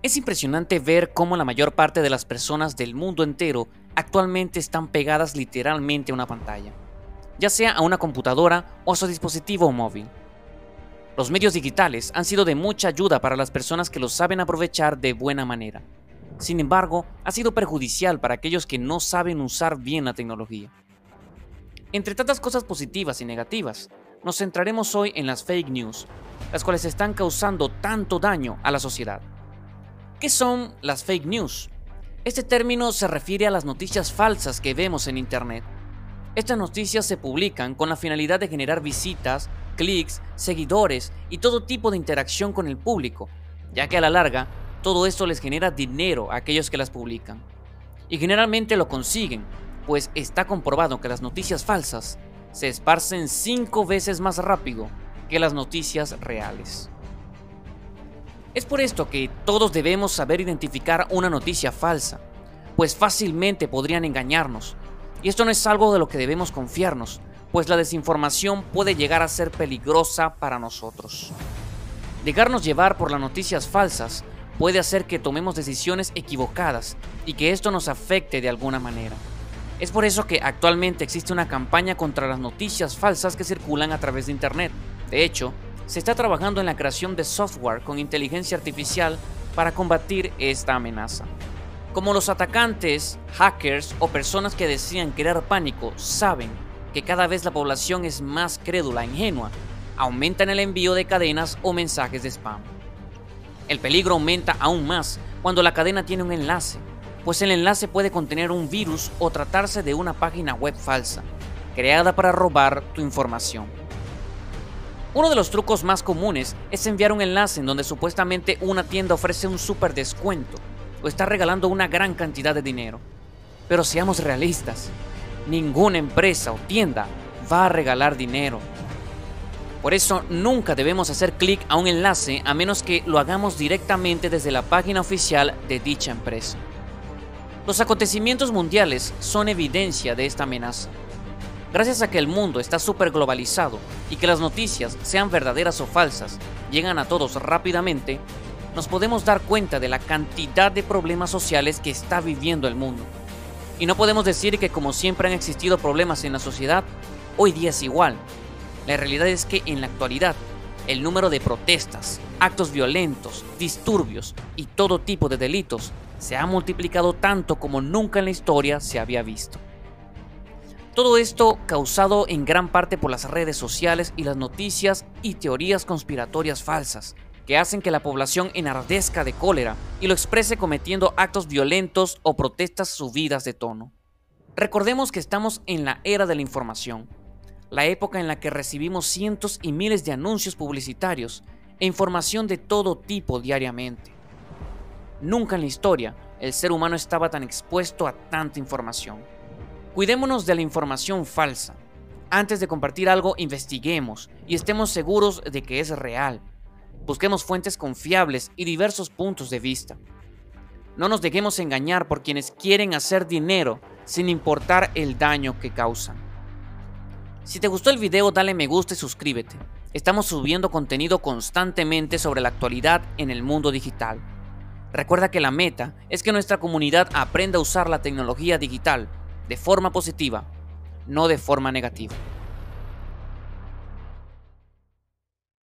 Es impresionante ver cómo la mayor parte de las personas del mundo entero actualmente están pegadas literalmente a una pantalla, ya sea a una computadora o a su dispositivo móvil. Los medios digitales han sido de mucha ayuda para las personas que los saben aprovechar de buena manera. Sin embargo, ha sido perjudicial para aquellos que no saben usar bien la tecnología. Entre tantas cosas positivas y negativas, nos centraremos hoy en las fake news, las cuales están causando tanto daño a la sociedad. ¿Qué son las fake news? Este término se refiere a las noticias falsas que vemos en Internet. Estas noticias se publican con la finalidad de generar visitas, clics, seguidores y todo tipo de interacción con el público, ya que a la larga todo esto les genera dinero a aquellos que las publican. Y generalmente lo consiguen, pues está comprobado que las noticias falsas se esparcen 5 veces más rápido que las noticias reales. Es por esto que todos debemos saber identificar una noticia falsa, pues fácilmente podrían engañarnos. Y esto no es algo de lo que debemos confiarnos, pues la desinformación puede llegar a ser peligrosa para nosotros. Dejarnos llevar por las noticias falsas puede hacer que tomemos decisiones equivocadas y que esto nos afecte de alguna manera. Es por eso que actualmente existe una campaña contra las noticias falsas que circulan a través de Internet. De hecho, se está trabajando en la creación de software con inteligencia artificial para combatir esta amenaza. Como los atacantes, hackers o personas que desean crear pánico saben que cada vez la población es más crédula e ingenua, aumentan el envío de cadenas o mensajes de spam. El peligro aumenta aún más cuando la cadena tiene un enlace, pues el enlace puede contener un virus o tratarse de una página web falsa, creada para robar tu información. Uno de los trucos más comunes es enviar un enlace en donde supuestamente una tienda ofrece un super descuento o está regalando una gran cantidad de dinero. Pero seamos realistas, ninguna empresa o tienda va a regalar dinero. Por eso nunca debemos hacer clic a un enlace a menos que lo hagamos directamente desde la página oficial de dicha empresa. Los acontecimientos mundiales son evidencia de esta amenaza. Gracias a que el mundo está súper globalizado y que las noticias, sean verdaderas o falsas, llegan a todos rápidamente, nos podemos dar cuenta de la cantidad de problemas sociales que está viviendo el mundo. Y no podemos decir que como siempre han existido problemas en la sociedad, hoy día es igual. La realidad es que en la actualidad, el número de protestas, actos violentos, disturbios y todo tipo de delitos se ha multiplicado tanto como nunca en la historia se había visto. Todo esto causado en gran parte por las redes sociales y las noticias y teorías conspiratorias falsas, que hacen que la población enardezca de cólera y lo exprese cometiendo actos violentos o protestas subidas de tono. Recordemos que estamos en la era de la información, la época en la que recibimos cientos y miles de anuncios publicitarios e información de todo tipo diariamente. Nunca en la historia el ser humano estaba tan expuesto a tanta información. Cuidémonos de la información falsa. Antes de compartir algo, investiguemos y estemos seguros de que es real. Busquemos fuentes confiables y diversos puntos de vista. No nos dejemos engañar por quienes quieren hacer dinero sin importar el daño que causan. Si te gustó el video, dale me gusta y suscríbete. Estamos subiendo contenido constantemente sobre la actualidad en el mundo digital. Recuerda que la meta es que nuestra comunidad aprenda a usar la tecnología digital de forma positiva, no de forma negativa.